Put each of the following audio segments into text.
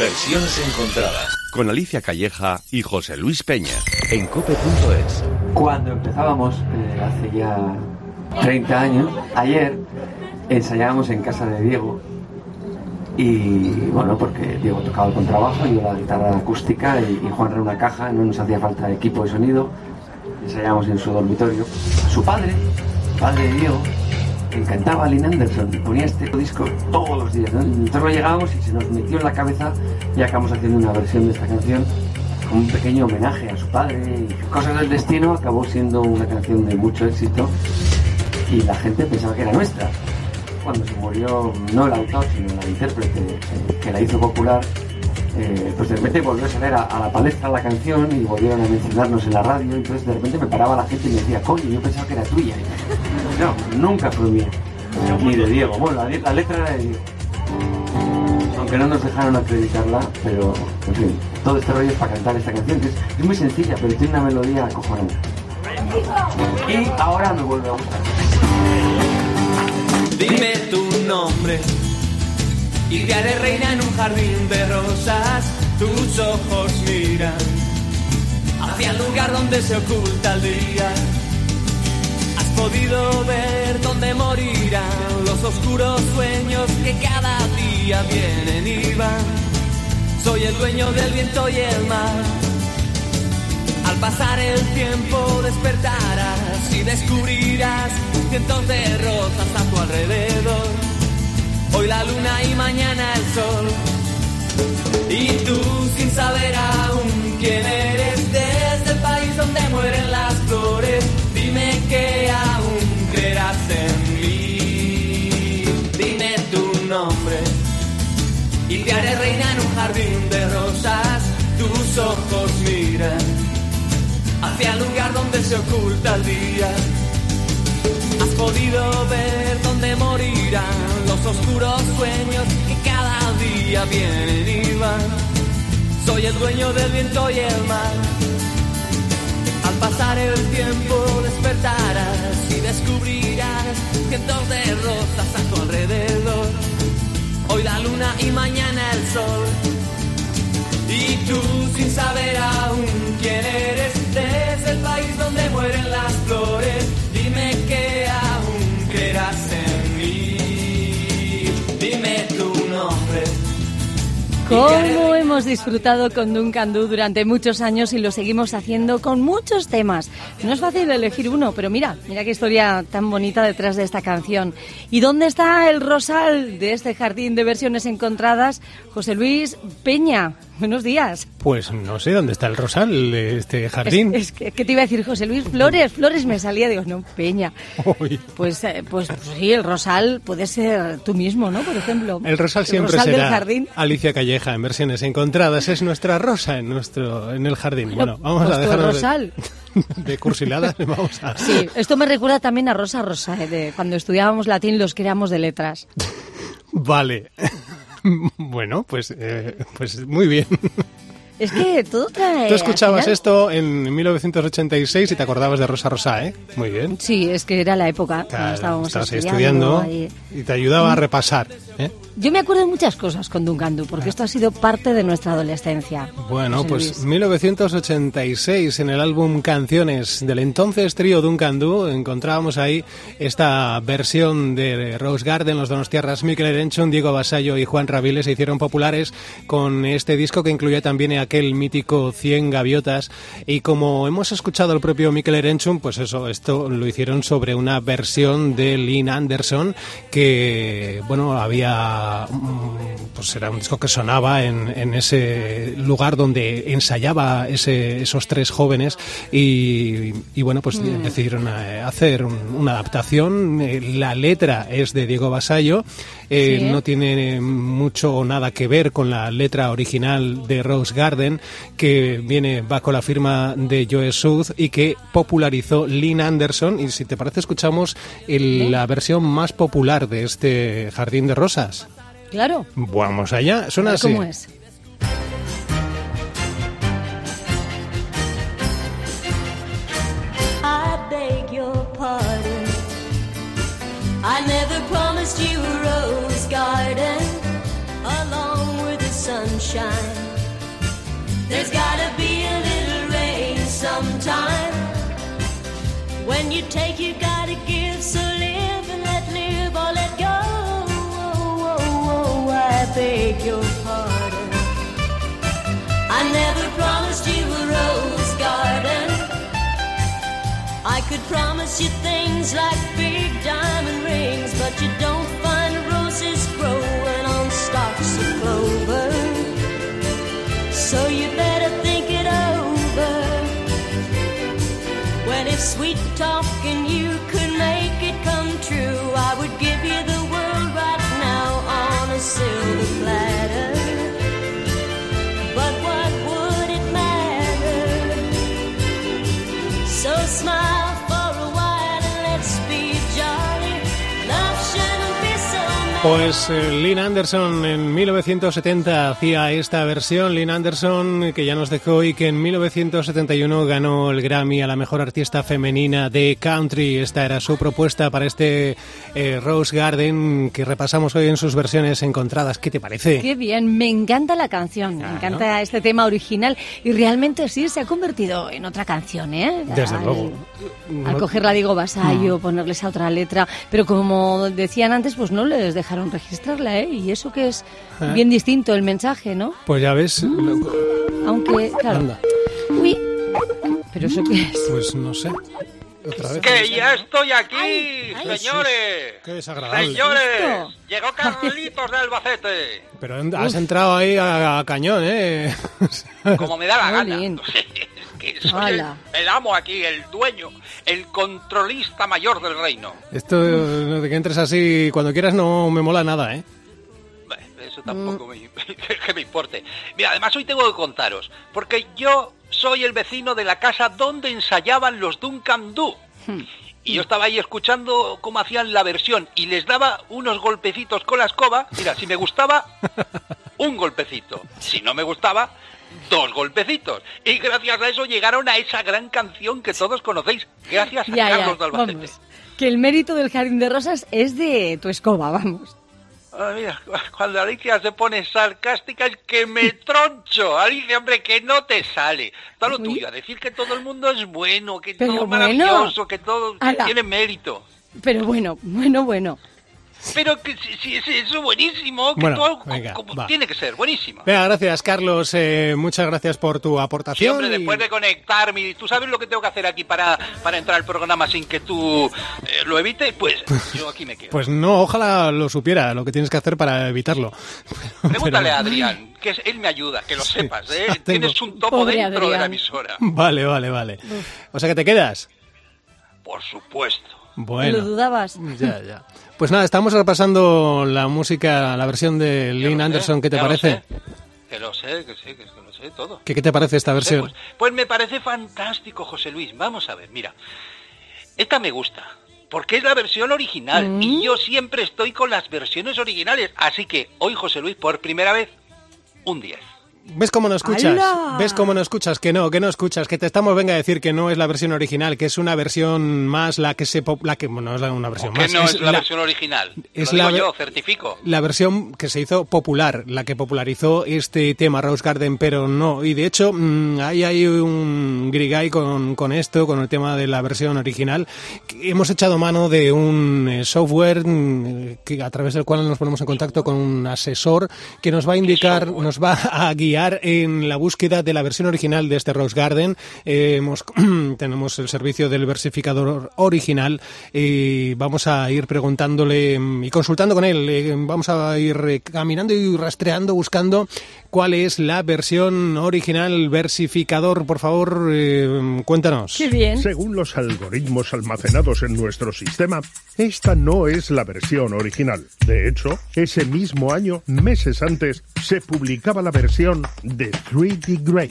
Versiones encontradas. Con Alicia Calleja y José Luis Peña. En cope.es. Cuando empezábamos, eh, hace ya 30 años, ayer ensayábamos en casa de Diego. Y bueno, porque Diego tocaba el contrabajo, yo la guitarra acústica y, y Juan era una caja, no nos hacía falta equipo de sonido. Ensayábamos en su dormitorio. Su padre, padre de Diego, le encantaba Lynn Anderson, ponía este disco todos los días. ¿no? Nosotros llegábamos y se nos metió en la cabeza y acabamos haciendo una versión de esta canción con un pequeño homenaje a su padre. Y Cosas del destino acabó siendo una canción de mucho éxito y la gente pensaba que era nuestra. Cuando se murió no el autor, sino la intérprete eh, que la hizo popular, eh, pues de repente volvió a salir a, a la palestra la canción y volvieron a mencionarnos en la radio. Entonces de repente me paraba la gente y me decía, coño, yo pensaba que era tuya. No, nunca fue. Ni de Diego. Bueno, la, letra era de Diego. Aunque no nos dejaron acreditarla, pero en fin, todo este rollo es para cantar esta canción, que es, es muy sencilla, pero tiene una melodía acojonante. Y ahora me vuelve a gustar. Dime tu nombre y te haré reina en un jardín de rosas. Tus ojos miran hacia el lugar donde se oculta el día. Podido ver dónde morirán los oscuros sueños que cada día vienen y van. Soy el dueño del viento y el mar. Al pasar el tiempo despertarás y descubrirás cientos de rosas a tu alrededor. Hoy la luna y mañana el sol. Y tú sin saber aún quién eres desde el país donde mueren las flores. Dime que aún y te haré reina en un jardín de rosas. Tus ojos miran hacia el lugar donde se oculta el día. Has podido ver dónde morirán los oscuros sueños que cada día vienen y van. Soy el dueño del viento y el mar. Al pasar el tiempo despertarás y descubrirás cientos de rosas a tu alrededor. Hoy la luna y mañana el sol. Y tú sin saber aún quién eres desde el país donde mueren las flores, dime que aún ¿Cómo hemos disfrutado con Duncan Du durante muchos años y lo seguimos haciendo con muchos temas? No es fácil elegir uno, pero mira, mira qué historia tan bonita detrás de esta canción. ¿Y dónde está el rosal de este jardín de versiones encontradas? José Luis Peña, buenos días. Pues no sé dónde está el rosal de este jardín. Es, es que, ¿qué te iba a decir, José Luis? Flores, Flores me salía, digo, no, Peña. Uy. Pues, eh, pues, pues sí, el rosal puede ser tú mismo, ¿no? Por ejemplo. El rosal siempre rosal será del jardín. Alicia Calleja en versiones encontradas. Es nuestra rosa en nuestro en el jardín. Bueno, vamos pues a dejarnos de- rosal. de, cursiladas. Vamos a... Sí, esto me recuerda también a Rosa Rosa, eh, de cuando estudiábamos latín los que éramos de letras. Vale. bueno, pues, eh, pues muy bien. Es que todo trae... Tú escuchabas final- esto en 1986 y te acordabas de Rosa Rosa, ¿eh? Muy bien. Sí, es que era la época Claro, estábamos estabas estudiando. estudiando ahí. y te ayudaba a repasar. ¿eh? Yo me acuerdo de muchas cosas con Duncan Du, porque esto ha sido parte de nuestra adolescencia. Bueno, José pues Luis. 1986 en el álbum Canciones del entonces trío Duncan Du encontrábamos ahí esta versión de Rose Garden, los Donostiarras, Mikel Erenchun, Diego Basallo y Juan Rabiles se hicieron populares con este disco que incluía también aquel mítico 100 gaviotas y como hemos escuchado al propio Mikel Erenchun, pues eso, esto lo hicieron sobre una versión de Lynn Anderson que, bueno, había, mm, pues era un disco que sonaba en, en ese lugar donde ensayaba ese- esos tres jóvenes y, y, bueno, pues decidieron eh, hacer un- una adaptación. Eh, La letra es de Diego Basallo, eh, Sí. no tiene mucho o nada que ver con la letra original de Rose Garden, que viene bajo la firma de Joe Sud y que popularizó Lynn Anderson. Y si te parece, escuchamos el- la versión más popular de este Jardín de Rosas. Claro. Vamos allá, suena así. ¿Cómo es? There's gotta be a little rain sometime. When you take, you gotta give. So live and let live or let go. Oh, oh, oh, I beg your pardon. I never promised you a rose garden. I could promise you things like true, I would Pues eh, Lynn Anderson en 1970 hacía esta versión, Lynn Anderson que ya nos dejó y que en 1971 ganó el Grammy a la mejor artista femenina de country. Esta era su propuesta para este eh, Rose Garden que repasamos hoy en sus versiones encontradas. ¿Qué te parece? Qué bien, me encanta la canción, me encanta este tema original y realmente sí se ha convertido en otra canción, ¿eh? Desde Al- luego. Al cogerla, digo, vasallo, ponerles a otra letra, pero como decían antes, pues no les dejaron registrarla, ¿eh? Y eso que es Ah. bien distinto el mensaje, ¿no? Pues ya ves, lo- Aunque, claro. Anda. Uy, pero eso qué es. pues no sé. Otra vez. Que ya estoy aquí, Ay, ay. señores. Qué desagradable. Señores, llegó Carlitos de Albacete. Pero has entrado ahí a, a cañón, ¿eh? Como me da la Muy gana. bien. que soy el, amo aquí, el dueño, el controlista mayor del reino. Esto de que entres así cuando quieras no me mola nada, ¿eh? Eso tampoco me, que me importe. Mira, además hoy tengo que contaros, porque yo soy el vecino de la casa donde ensayaban los Duncan Du. Y yo estaba ahí escuchando cómo hacían la versión y les daba unos golpecitos con la escoba. Mira, si me gustaba, un golpecito. Si no me gustaba, dos golpecitos. Y gracias a eso llegaron a esa gran canción que todos conocéis. Gracias a Ya, ya, Carlos de Albacete. vamos. Que el mérito del Jardín de Rosas es de tu escoba, vamos. Ah, mira, cuando Alicia se pone sarcástica es que me troncho. Alicia, hombre, que no te sale. Todo lo Uy. tuyo, a decir que todo el mundo es bueno, que Pero todo es bueno. maravilloso, que todo Ala. tiene mérito. Pero bueno, bueno, bueno. Pero que si, si es eso buenísimo, que Bueno, todo co- venga, como va. tiene que ser, buenísimo. Venga, gracias, Carlos. eh, muchas gracias por tu aportación. y- después de conectarme, ¿tú sabes lo que tengo que hacer aquí para, para entrar al programa sin que tú eh, lo evites? Pues yo aquí me quedo. Pues no, ojalá lo supiera lo que tienes que hacer para evitarlo. Pregúntale Pero- a Adrián, que es- él me ayuda, que lo sepas, ¿eh? tengo. Tienes un topo Pobre dentro de la emisora. Vale, vale, vale. O sea que te quedas. Por supuesto. Bueno. ¿Lo dudabas? Ya, ya. Pues nada, estamos repasando la música, la versión de Lynn sé, Anderson. ¿Qué te parece? Que lo sé, que sé, que lo sé todo. ¿Qué, qué te parece esta Sí, versión? Pues, pues me parece fantástico, José Luis. Vamos a ver, mira. Esta me gusta. Porque es la versión original. Mm. Y yo siempre estoy con las versiones originales. Así que hoy, José Luis, por primera vez, un 10. ¿Ves cómo no escuchas? ¡Hala! ¿Ves cómo no escuchas? Que no, que no escuchas, que te estamos venga a decir que no es la versión original, que es una versión más la que se pop- la que bueno, no es una versión Que más, no es, la, la, versión original. es lo digo la yo, certifico. la versión que se hizo popular, la que popularizó este tema Rose Garden, pero no. Y de hecho, mm, ahí hay un grigay con, con esto, con el tema de la versión original. que Hemos echado mano de un eh, software mm, que, a través del cual nos ponemos en contacto con un asesor que nos va a indicar, nos va a guiar en la búsqueda de la versión original de este Rose Garden. Eh, hemos, tenemos el servicio del versificador original y vamos a ir preguntándole mm, y consultando con él. Eh, vamos a ir eh, caminando y rastreando, buscando cuál es la versión original versificador. Por favor, eh, cuéntanos. Qué bien. Según los algoritmos almacenados en nuestro sistema, esta no es la versión original. De hecho, ese mismo año, meses antes, se publicaba la versión de 3D Grey.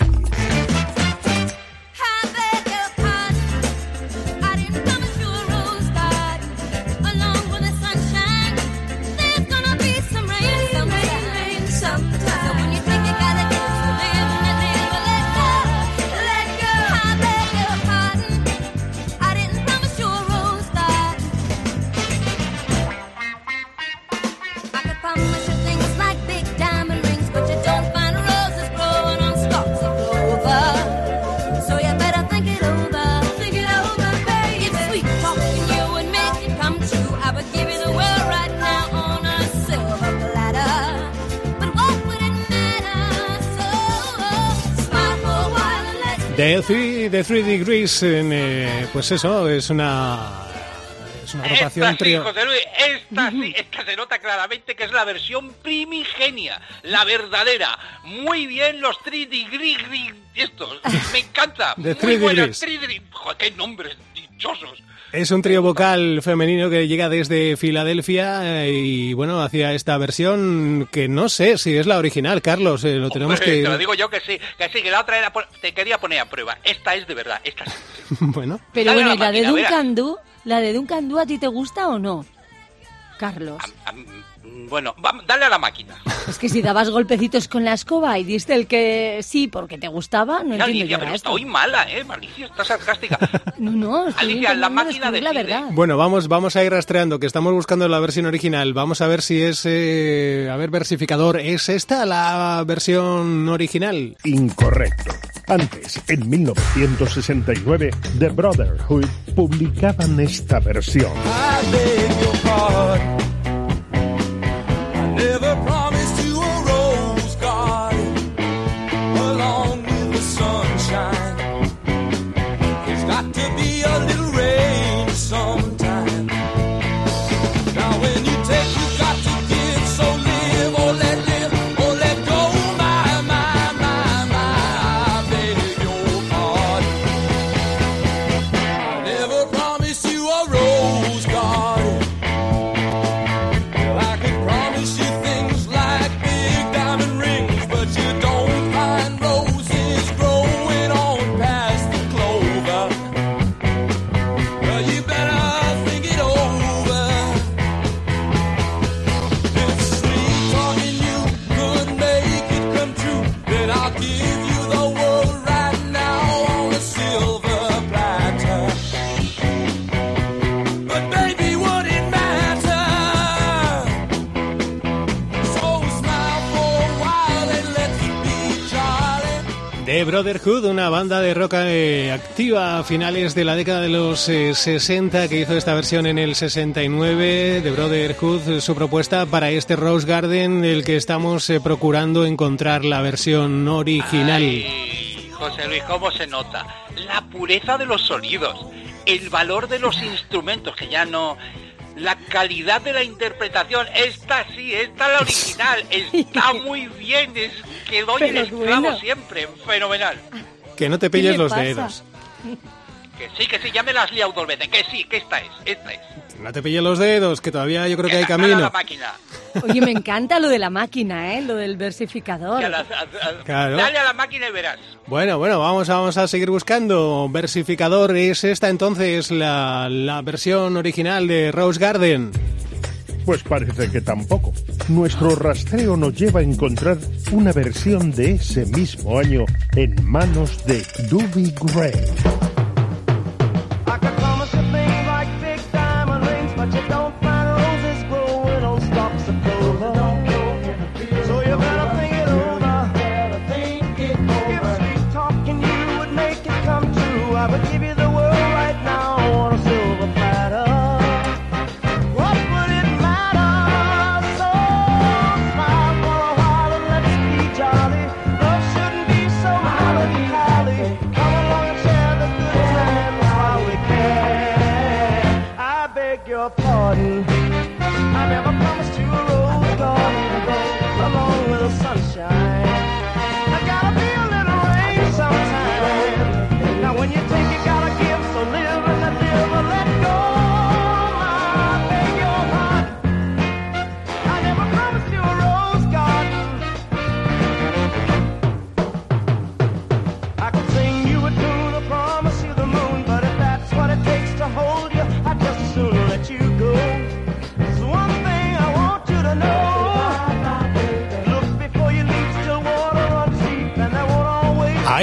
The Three, The Three Degrees, en, eh, pues eso, es una, es una agrupación Esta sí. José Luis, esta sí, esta se nota claramente que es la versión primigenia, la verdadera. Muy bien los 3 degrees estos, me encanta. The Muy Degrees. Joder, qué nombres dichosos. Es un trío vocal femenino que llega desde Filadelfia eh, y bueno, hacía esta versión que no sé si es la original, Carlos, eh, lo tenemos Hombre, que... Te lo digo yo que sí, que sí, que la otra era te quería poner a prueba. Esta es de verdad, esta sí. bueno, Pero bueno, la ¿y la de máquina. Duncan Du? ¿La de Duncan Du a ti te gusta o no? Carlos. Bueno, vamos, dale a la máquina. Es que si dabas golpecitos con la escoba y diste el que sí porque te gustaba, no Mira, entiendo Alicia, yo pero esto. hoy mala, ¿eh? Alicia, está sarcástica. No, no, estoy Alicia, la máquina descubrir la verdad. Bueno, vamos, vamos a ir rastreando, que estamos buscando la versión original. Vamos a ver si es, eh, a ver, versificador, ¿es esta la versión original? Incorrecto. Antes, en 1969, The Brotherhood publicaban esta versión. I beg your Brotherhood, una banda de rock eh, activa a finales de la década de los eh, 60 que hizo esta versión en el 69. The Brotherhood, eh, su propuesta para este Rose Garden, el que estamos eh, procurando encontrar la versión original. José Luis, ¿cómo se nota? La pureza de los sonidos, el valor de los instrumentos, que ya no... La calidad de la interpretación, esta sí, esta es la original, está muy bien, es que doy el Pero es esclavo bueno. siempre, fenomenal. Que no te ¿Qué pilles le los pasa? dedos. Que sí, que sí, ya me las has liado dos veces, que sí, que esta es, esta es. No te pilles los dedos, que todavía yo creo que hay dale a camino. la máquina. Oye, me encanta lo de la máquina, ¿eh? Lo del versificador. que a la- a- a- Claro. Dale a la máquina y verás. Bueno, bueno, vamos, a- vamos a seguir buscando. Versificador, ¿es esta entonces la, la versión original de Rose Garden? Pues parece que tampoco. Nuestro rastreo nos lleva a encontrar una versión de ese mismo año en manos de Doobie Gray. You don't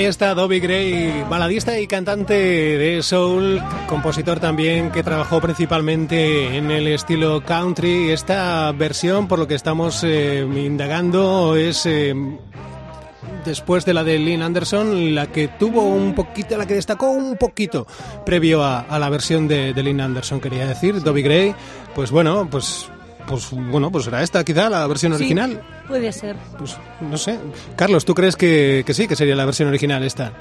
Está Dobby Gray, baladista y cantante de soul, compositor también que trabajó principalmente en el estilo country. Esta versión, por lo que estamos eh, indagando, es eh, después de la de Lynn Anderson, la que tuvo un poquito, la que destacó un poquito previo a, a la versión de, de Lynn Anderson, quería decir. Dobby Gray, pues bueno, pues, pues bueno, pues era esta quizá la versión Sí, original. puede ser. Pues no sé. Carlos, ¿tú crees que, que sí, que sería la versión original esta?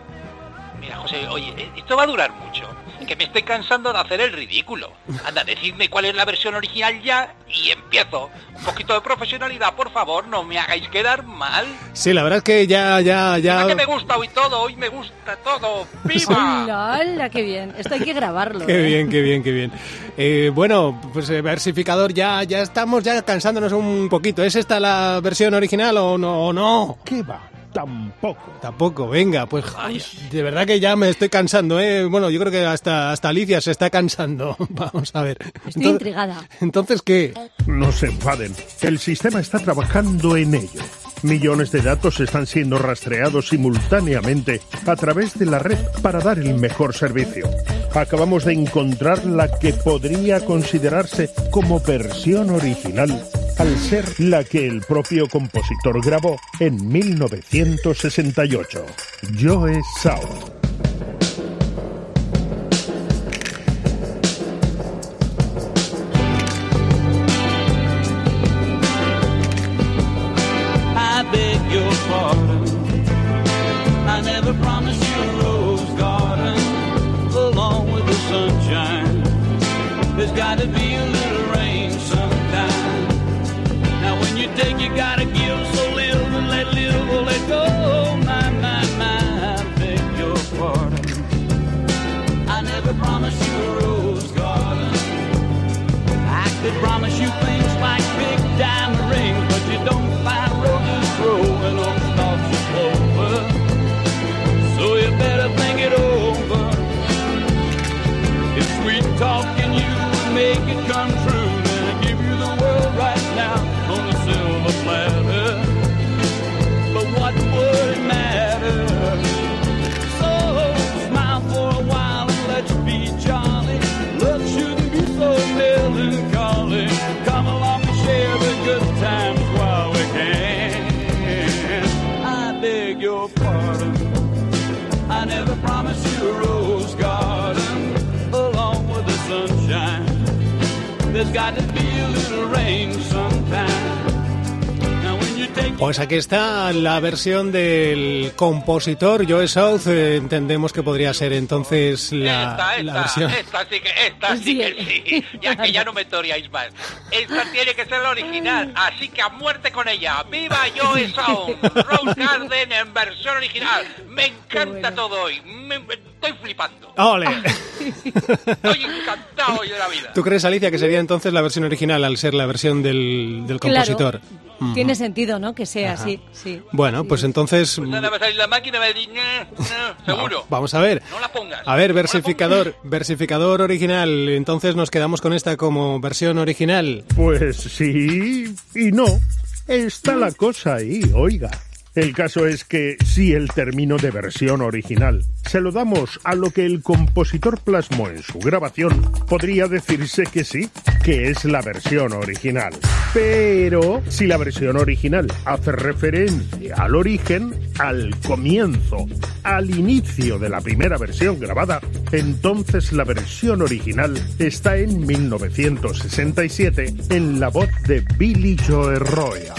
Mira, eh, oye, eh, esto va a durar mucho. Que me estoy cansando de hacer el ridículo. Anda, decidme cuál es la versión original ya y empiezo. Un poquito de profesionalidad, por favor, no me hagáis quedar mal. Sí, la verdad es que ya, ya, ya... que me gusta hoy todo, hoy me gusta todo. ¡Viva! ¡Hola, hola, qué bien! Esto hay que grabarlo. Qué ¿eh? bien, qué bien, qué bien. Eh, bueno, pues eh, versificador, ya, ya estamos ya cansándonos un poquito. ¿Es esta la versión original o no? O no? ¿Qué va? Tampoco. Tampoco, venga, pues de verdad que ya me estoy cansando, ¿eh? Bueno, yo creo que hasta, hasta Alicia se está cansando. Vamos a ver. Estoy intrigada. Entonces, ¿qué? No se enfaden. El sistema está trabajando en ello. Millones de datos están siendo rastreados simultáneamente a través de la red para dar el mejor servicio. Acabamos de encontrar la que podría considerarse como versión original, al ser la que el propio compositor grabó en 1968. Joe South. Pues aquí está la versión del compositor Joe South. Eh, entendemos que podría ser entonces la, esta, la esta, versión. esta sí que, esta sí que sí. Ya que ya no me toreáis más. Esta tiene que ser la original, así que a muerte con ella. ¡Viva Joe Sound! Rose Garden en versión original. Me encanta todo hoy. Me- me- estoy flipando. ¡Ole! Estoy encantado hoy de la vida. ¿Tú crees, Alicia, que sería entonces la versión original al ser la versión del, del compositor? Claro, tiene sentido, ¿no? Que sea así, sí. Bueno, pues entonces... Pues nada, va a salir la máquina y me va a decir, seguro. Va- Vamos a ver. No la pongas. A ver, No versificador, versificador original. Entonces nos quedamos con esta como versión original. Pues sí y no. Está la cosa ahí, oiga. El caso es que si el término de versión original se lo damos a lo que el compositor plasmó en su grabación, podría decirse que sí, que es la versión original. Pero si la versión original hace referencia al origen, al comienzo, al inicio de la primera versión grabada, entonces la versión original está en 1967 en la voz de Billy Joe Royal.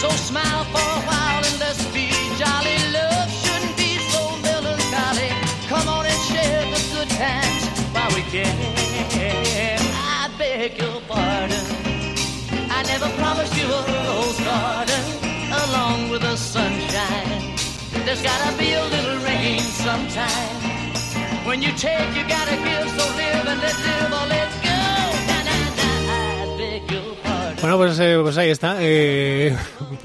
So smile for a while and let's be jolly. Love shouldn't be so melancholy. Come on and share the good times while we can. I beg your pardon. I never promised you a rose garden along with the sunshine. There's gotta be a little rain sometime. When you take, you gotta give. So live and let live or let Bueno, pues, eh, pues ahí está. Eh,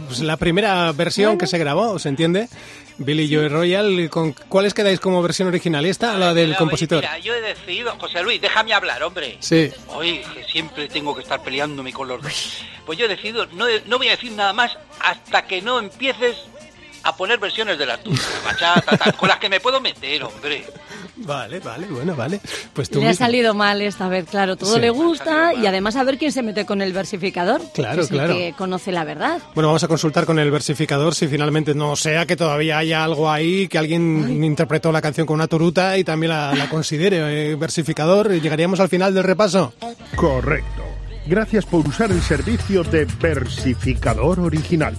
pues la primera versión que se grabó, ¿se entiende? Billy Joe Royal. ¿Con ¿Cuáles quedáis como versión original? ¿Esta o la del Mira, compositor? Mira, yo he decidido, José Luis, déjame hablar, hombre. Sí. Que siempre tengo que estar peleándome con los dos. Pues yo he decidido, no, no voy a decir nada más hasta que no empieces a poner versiones de las tuyas, bachata, tal, con las que me puedo meter, hombre. Vale, vale, bueno, vale. Pues tú Le ha mismo. salido mal esta vez, claro, todo Sí. le gusta y además a ver quién se mete con el versificador. Claro, que es el claro. que conoce la verdad. Bueno, vamos a consultar con el versificador si finalmente no sea que todavía haya algo ahí, que alguien interpretó la canción con una turuta y también la, la considere eh, versificador. Llegaríamos al final del repaso. Correcto. Gracias por usar el servicio de versificador original.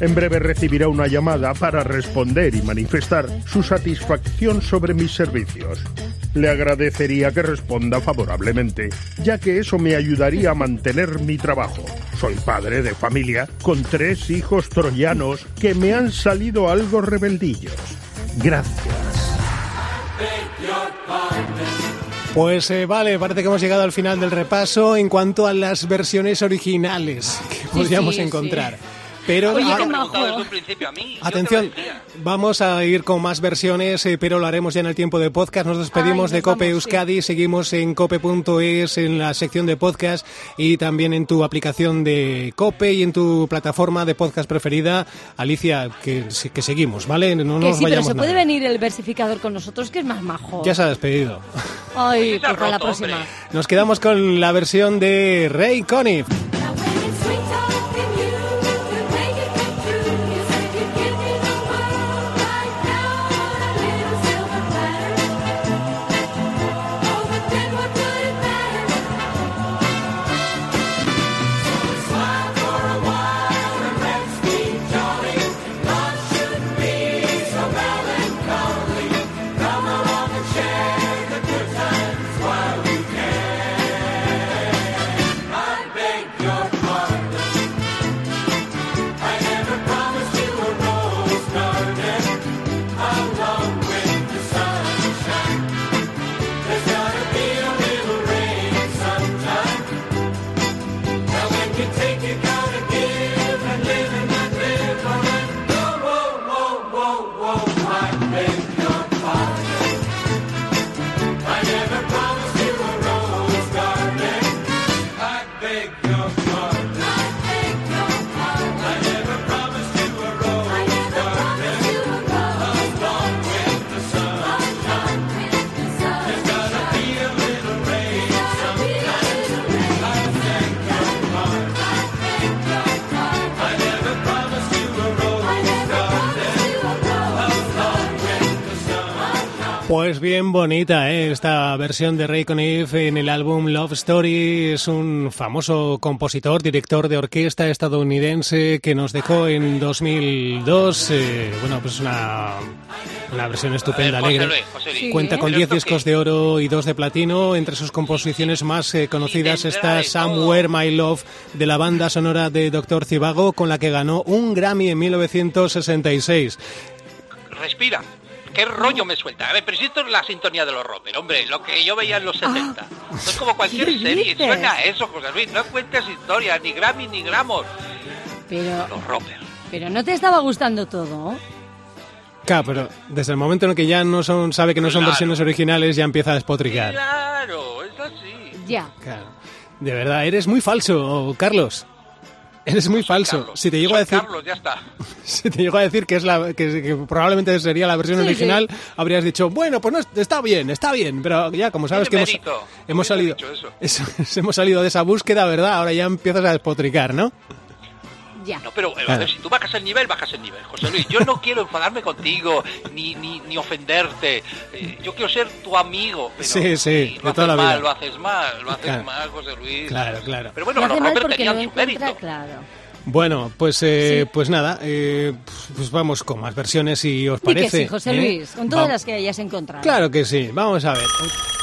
En breve recibirá una llamada para responder y manifestar su satisfacción sobre mis servicios. Le agradecería que responda favorablemente, ya que eso me ayudaría a mantener mi trabajo. Soy padre de familia con tres hijos troyanos que me han salido algo rebeldillos. Gracias. Pues eh, vale, parece que hemos llegado al final del repaso en cuanto a las versiones originales que podríamos sí, encontrar. Pero Oye, ahora- qué majo. desde un principio a mí. Atención, vamos a ir con más versiones, eh, pero lo haremos ya en el tiempo de podcast. Nos despedimos Ay, de nos Cope vamos, Euskadi, seguimos en cope.es en la sección de podcast y también en tu aplicación de Cope y en tu plataforma de podcast preferida. Alicia, que, que seguimos, ¿vale? No que nos sí, pero vayamos se puede nada. venir el versificador con nosotros, que es más majo. Ya se ha despedido. Ay, pues para la próxima. hombre. Nos quedamos con la versión de Ray Conniff. Pues bien bonita, ¿eh? esta versión de Ray Conniff en el álbum Love Story. Es un famoso compositor, director de orquesta estadounidense que nos dejó en 2002. eh, bueno, pues una, una versión estupenda, José alegre. Luis, José Luis. Sí. Cuenta con ¿Pero 10 esto discos de oro y 2 de platino. Entre sus composiciones más eh, conocidas está Somewhere My Love de la banda sonora de Doctor Cibago, con la que ganó un Grammy en 1966. Respira. ¿Qué rollo me suelta? A ver, pero si esto es la sintonía de los rockers, hombre, lo que yo veía en los 70. Esto es como cualquier ¿qué serie, dices? suena a eso, José Luis, no cuentes historias, ni Grammy, ni gramos. Pero, Los pero no te estaba gustando todo. Claro, pero desde el momento en el que ya no son, sabe que no son Claro. versiones originales, ya empieza a despotricar. Claro, es así. Ya. Claro. De verdad, eres muy falso, Carlos. Eres muy falso. Carlos. Si te llego a decir, Carlos, ya está. si te llego a decir que es la que, que probablemente sería la versión Sí, original, habrías dicho, bueno, pues no, es- está bien, está bien, pero ya como sabes que hemos, hemos salido eso. eso- hemos salido de esa búsqueda, ¿verdad? Ahora ya empiezas a despotricar, ¿no? Ya. No, pero eh, a Claro. ver, si tú bajas el nivel, bajas el nivel, José Luis. Yo no quiero enfadarme contigo, ni, ni, ni ofenderte. Eh, yo quiero ser tu amigo. Pero Sí, sí, si de lo toda la haces mal, vida. lo haces mal, lo haces Claro. mal, José Luis. Claro, claro. Pero bueno, Lo los rockers tenían su encuentra, mérito. claro. Bueno, pues eh, Sí. pues nada, eh, pues vamos con más versiones si os Di que parece. sí, José ¿eh? Luis, con todas Va- las que hayas encontrado. Claro que sí, vamos a ver.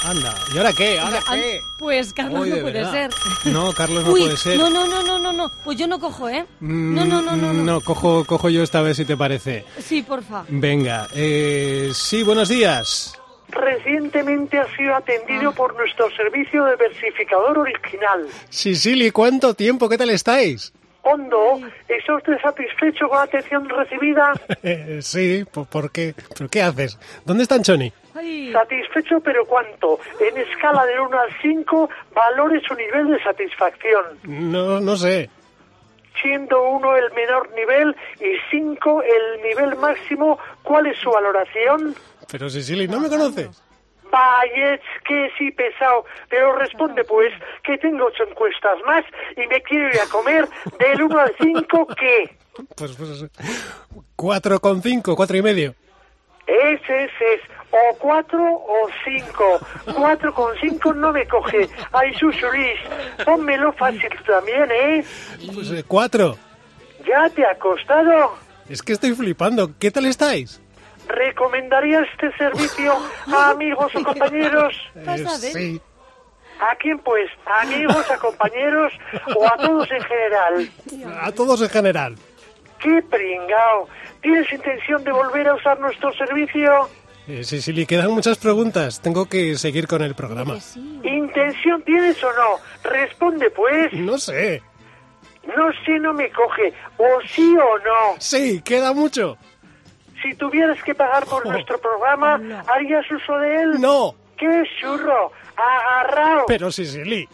Anda, ¿y ahora qué? ¿Ahora Ah, qué? Pues Carlos Uy, no de puede verdad. ser. No, Carlos no Uy, puede ser. No, no, no, no, no, no. Pues yo no cojo, ¿eh? Mm, No, no, no, no, no. No, cojo, cojo yo esta vez si te parece. Sí, porfa. Venga, eh, sí, buenos días. Recientemente ha sido atendido por nuestro servicio de versificador original. Sicily, ¿cuánto tiempo? ¿Qué tal estáis? Hondo, ¿está usted satisfecho con la atención recibida? Eh, sí, ¿por, por qué? ¿Pero qué haces? ¿Dónde está Choni? Ay, ¿Satisfecho pero cuánto? En escala del 1 al 5, valore su nivel de satisfacción. No, no sé. Siendo 1 el menor nivel y 5 el nivel máximo, ¿cuál es su valoración? Pero Sicily, ¿no me conoces? Vaya, que sí, pesado. Pero responde, pues, que tengo ocho encuestas más y me quiero ir a comer del 1 al 5, ¿qué? Pues, pues cuatro con cinco, cuatro y medio. Ese es, es. O cuatro o cinco. Cuatro con cinco no me coge. Ay, Susuris, pónmelo fácil también, ¿eh? Pues eh, cuatro. ¿Ya te ha costado? Es que estoy flipando. ¿Qué tal estáis? ¿Recomendaría este servicio a amigos o compañeros? Sí. ¿A quién pues? ¿A amigos, a compañeros o a todos en general? A todos en general. ¡Qué pringao! ¿Tienes intención de volver a usar nuestro servicio? Eh, sí, sí, le quedan muchas preguntas. Tengo que seguir con el programa. ¿Intención tienes o no? Responde pues. No sé. No sé, no me coge. O sí o no. Sí, queda mucho. Si tuvieras que pagar por nuestro programa, ¿harías uso de él? No. ¡Qué churro! ¡Agarrao! Pero Sicily.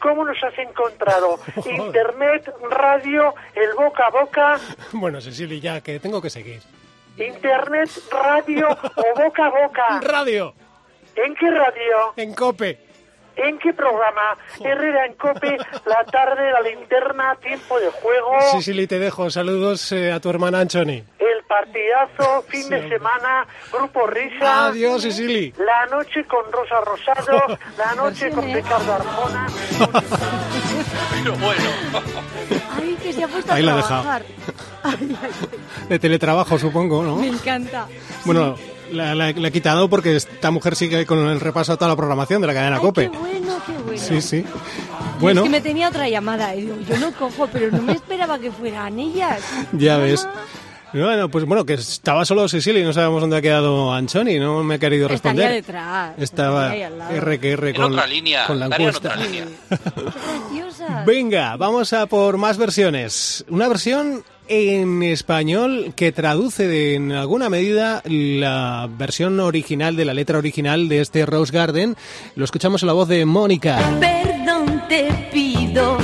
¿Cómo nos has encontrado? Internet, radio, el boca a boca, Bueno, Cecily, ya que tengo que seguir. internet, radio o boca a boca. Radio, ¿En qué radio? en Cope. ¿En qué programa? Herrera en Cope, la tarde, la linterna, tiempo de juego, Sicily, te dejo. Saludos eh, a tu hermana Anchoni. el partidazo, fin de semana, grupo Risa. Adiós, Sicily. La noche con Rosa Rosado, la noche con Ricardo Arjona. Pero bueno. Ay, que se ha puesto Ahí a la he dejado. trabajar. Ay, ay, De teletrabajo, supongo, ¿no? me encanta. Bueno, la, la- la he quitado porque esta mujer sigue con el repaso a toda la programación de la cadena Ay, Cope. qué bueno, qué bueno. Sí, sí. Bueno, Es que me tenía otra llamada y digo, yo no cojo, pero no me esperaba que fueran ellas. ya ves. Bueno, pues bueno, que estaba solo Sicily y no sabemos dónde ha quedado Anchoni, no me ha querido Estaría responder. detrás. Estaba estaría al lado. R que R En con, otra línea. con la en encuesta. otra línea. Venga, vamos a por más versiones. Una versión en español que traduce de- en alguna medida la versión original de la letra original de este Rose Garden. Lo escuchamos en la voz de Mónica. Perdón te pido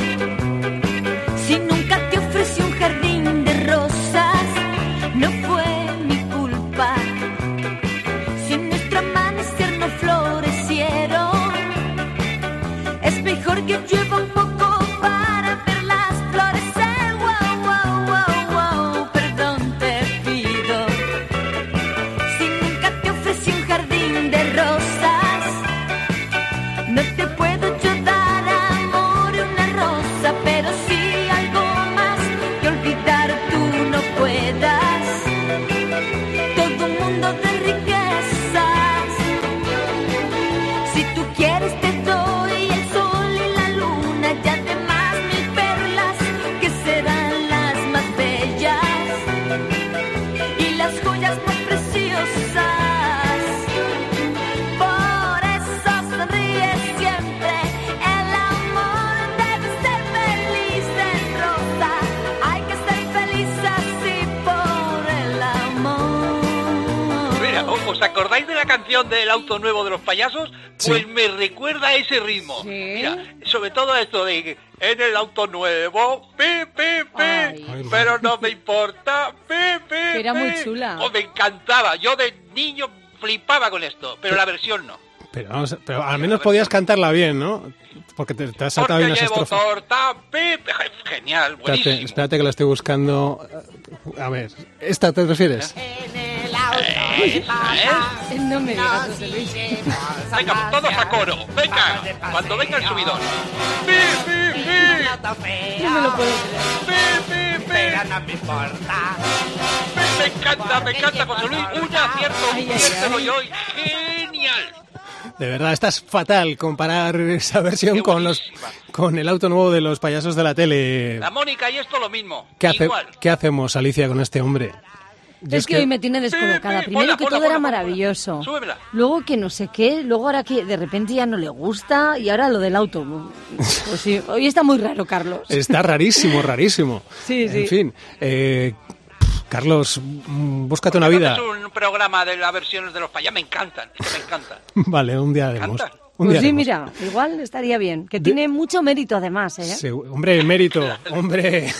Mira, ¿o- ¿os acordáis de la canción del auto nuevo de los payasos? Sí. Pues me recuerda a ese ritmo. Sí. Mira, sobre todo esto de en el auto nuevo, pi, pi, pi, Ay. pero no me importa, pi, pi, era muy chula. Oh, me encantaba. Yo de niño flipaba con esto, pero la versión no. Pero, vamos a- pero al menos podías cantarla bien, ¿no? Porque te, te has saltado bien las estrofas. torta. Genial, Espérate, buenísimo. espérate que la estoy buscando. A ver, ¿esta te refieres? ¿Eh? No me digas, José Luis. Venga, todos a coro. Venga, cuando venga el subidón. Pi, pi, pi. No me lo puedo creer. Pi, pi, pi. Me, me encanta, me encanta, José Luis. Un acierto, un acierto y hoy. Genial. De verdad, esta es fatal comparar esa versión con los con el auto nuevo de los payasos de la tele. La Mónica y esto lo mismo. ¿Qué, hace-. ¿Qué hacemos, Alicia, con este hombre? Es que hoy me tiene descolocada. Primero ponla, que ponla, todo era ponla, ponla. maravilloso. Luego que no sé qué. Luego ahora que de repente ya no le gusta. Y ahora lo del auto. Pues sí, hoy está muy raro, Carlos. Está rarísimo, rarísimo. Sí, sí. En fin, eh, Carlos, mm, búscate una vida. Es un programa de las versiones de los payasos. Me encantan, me encantan. Vale, un día haremos. Un Pues sí, haremos. mira, igual estaría bien. Que tiene mucho mérito además, ¿eh? Sí, hombre, mérito, hombre,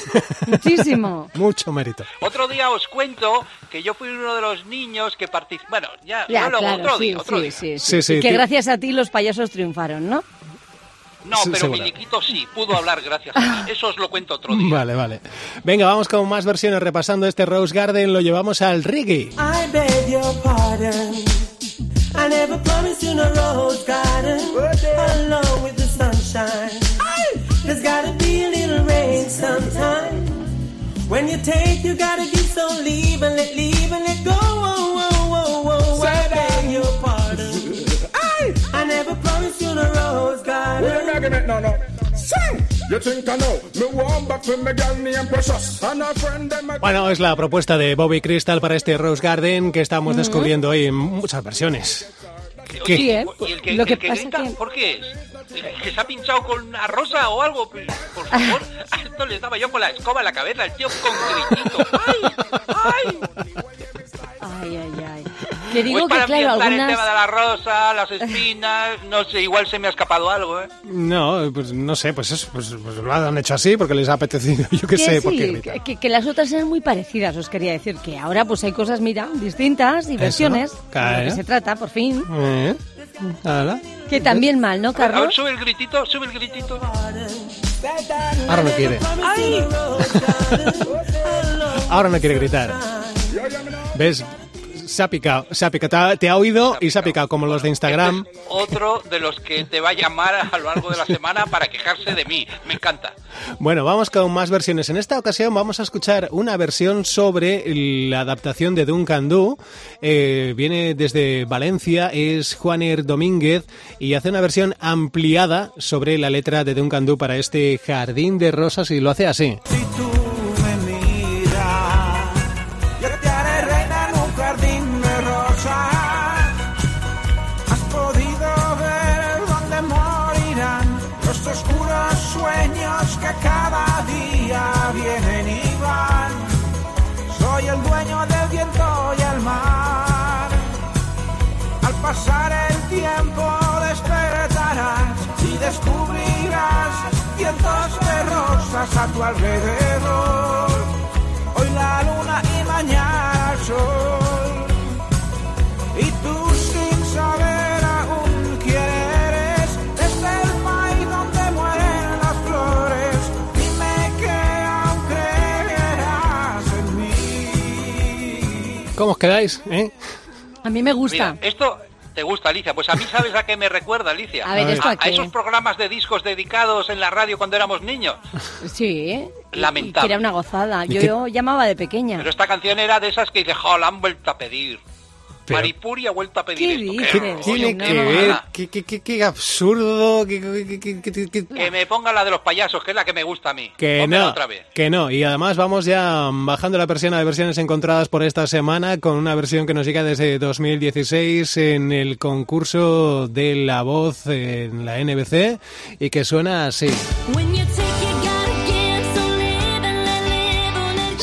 Muchísimo. mucho mérito. Otro día os cuento que yo fui uno de los niños que participó. Bueno, ya, Ya, luego claro, otro sí, día, otro sí, día. sí, sí. Sí, Y que gracias a ti los payasos triunfaron, ¿no? No, pero seguro. Miniquito sí, pudo habar gracias a mí. Eso os lo cuento otro día. Vale, vale. Venga, vamos con más versiones repasando este Rose Garden, lo llevamos al reggae. I beg your pardon. I never promised you no rose garden along with the sunshine. There's gotta be a little rain sometime. When you take, you gotta give some leave and let leave and let go. Whoa, whoa, whoa, whoa. I beg your pardon. I never promised you no rose garden. no, no. Sing! You think I know? Me want back for me girl named Precious. And a friend them a Bueno, es la propuesta de Bobby Crystal para este Rose Garden que estamos Mm. descubriendo hoy en muchas versiones. ¿Qué? Sí, ¿eh? ¿Y el que, Lo que el que pasa grita, que- por qué ¿Que se ha pinchado con una rosa o algo? Por favor, a esto le daba yo con la escoba en la cabeza, el tío con gritito. ¡Ay! ¡Ay! Ay, ay, ay. Que digo Pues que, para claro, ambientar el tema de algunas... la rosa, las espinas, no sé, igual se me ha escapado algo, ¿eh? No, pues no sé, pues eso, pues, pues lo han hecho así porque les ha apetecido, yo qué sé, por qué sí, gritan. que, que- que las otras eran muy parecidas, os quería decir. Que ahora pues hay cosas, mira, distintas y versiones. de claro. lo que se trata, por fin. ¿Eh? Hala. Que también mal, ¿no, A ver, a ver, Carlos? sube el gritito, sube el gritito. Ahora no quiere. Ahora no quiere gritar. ¿Ves? Se ha picado, se ha picado. Te ha- Te ha oído y se ha picado, como los de Instagram. Este es otro de los que te va a llamar a lo largo de la semana para quejarse de mí. Me encanta. Bueno, vamos con más versiones. En esta ocasión vamos a escuchar una versión sobre la adaptación de Duncan Du. Eh, viene desde Valencia, es Juaner Domínguez y hace una versión ampliada sobre la letra de Duncan Du para este Jardín de Rosas y lo hace así. Si tú pasar el tiempo despertarás y descubrirás cientos de rosas a tu alrededor. Hoy la luna y mañana el sol. Y tú sin saber aún quién eres, desde el país donde mueren las flores, dime que aún creerás en mí. ¿Cómo os quedáis? eh? A mí me gusta. Mira, esto te gusta, Alicia. Pues a mí, ¿sabes a qué me recuerda, Alicia? A ver, ¿esto a qué? esos programas de discos dedicados en la radio cuando éramos niños. Sí, ¿eh? Y- Lamentable. y que era una gozada. Yo llamaba de pequeña. Pero esta canción era de esas que dice, jo, la han vuelto a pedir. Pero- Maripuri ha vuelto a pedir ¿Qué esto. dices? rollo, Tiene no, que qué ver, qué, qué- qué- qué absurdo, qué- qué- qué- qué- qué- qué- Que me ponga la de los payasos, que es la que me gusta a mí. Que no, otra vez. que no. Y además vamos ya bajando la persiana de versiones encontradas por esta semana con una versión que nos llega desde 2016 en el concurso de la voz en la NBC y que suena así. When you take,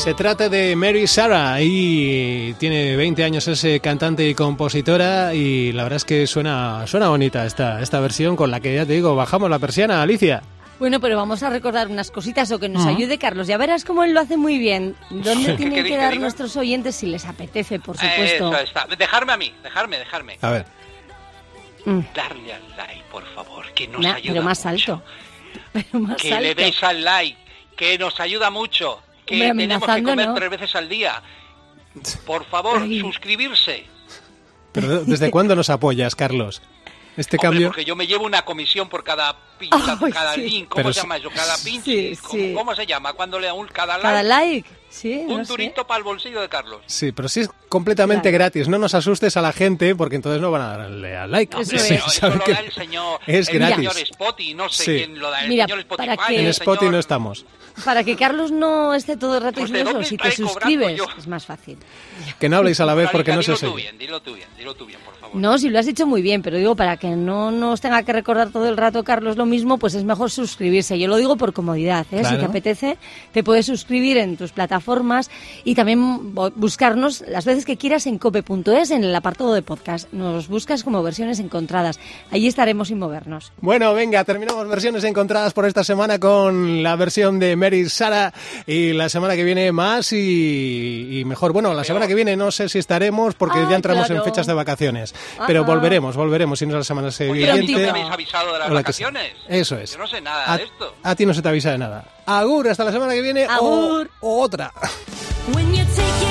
Se trata de Mary Sarah y tiene 20 años, es eh, cantante y compositora y la verdad es que suena, suena bonita esta, esta versión con la que ya te digo, bajamos la persiana, Alicia. Bueno, pero vamos a recordar unas cositas o que nos ayude Carlos. Ya verás cómo él lo hace muy bien. ¿Dónde ¿Qué tienen que que dar diga? nuestros oyentes si les apetece, por supuesto? Eso está. Dejarme a mí, dejarme, dejarme. A ver. Mm. Darle al like, por favor, que nos Na- ayuda pero más mucho. alto. Pero más Que alto. le deis al like, que nos ayuda mucho. Que Hombre, tenemos que comer ¿no? tres veces al día. Por favor, Ay. suscribirse. Pero ¿desde cuándo nos apoyas, Carlos? Este Hombre, cambio... porque yo me llevo una comisión por cada cada sí. link, ¿cómo Pero se llama eso? Cada pinche, Sí, ¿cómo, sí. cómo se llama? Cuando le da un cada like, Cada like, sí, un no sé. durito para el bolsillo de Carlos. Sí, pero sí es completamente Claro. gratis. No nos asustes a la gente porque entonces no van a darle a like. Eso es. pero eso Saben lo da el señor, es el gratis. señor Spotty, no sé Sí. quién lo da, el Mira, señor Spotify. para que- En Spotify señor- no estamos. Para que Carlos no esté todo el rato Pues, ¿de diciendo eso, dónde si te suscribes es más fácil. Que no habléis a la vez porque no se os dilo tú oye. bien, dilo tú bien, dilo tú bien, por favor. No, si lo has hecho muy bien, pero digo para que no nos tenga que recordar todo el rato Carlos lo mismo, pues es mejor suscribirse. Yo lo digo por comodidad, ¿eh? Si te apetece, te puedes suscribir en tus plataformas y también buscarnos las veces que quieras en cope.es en el apartado de podcast. Nos buscas como versiones encontradas. Allí estaremos sin movernos. Bueno, venga, terminamos versiones encontradas por esta semana con la versión de Mary Sara y la semana que viene más y, y mejor. Bueno, la semana que viene no sé si estaremos porque Ah, ya entramos claro. en fechas de vacaciones, pero Ajá. volveremos, volveremos, si no es la semana Oye, siguiente. ¿y no me habéis avisado de las vacaciones? Eso es. Yo no sé nada A, de esto. a ti no se te avisa de nada. Agur, hasta la semana que viene o- Agur. o otra. You take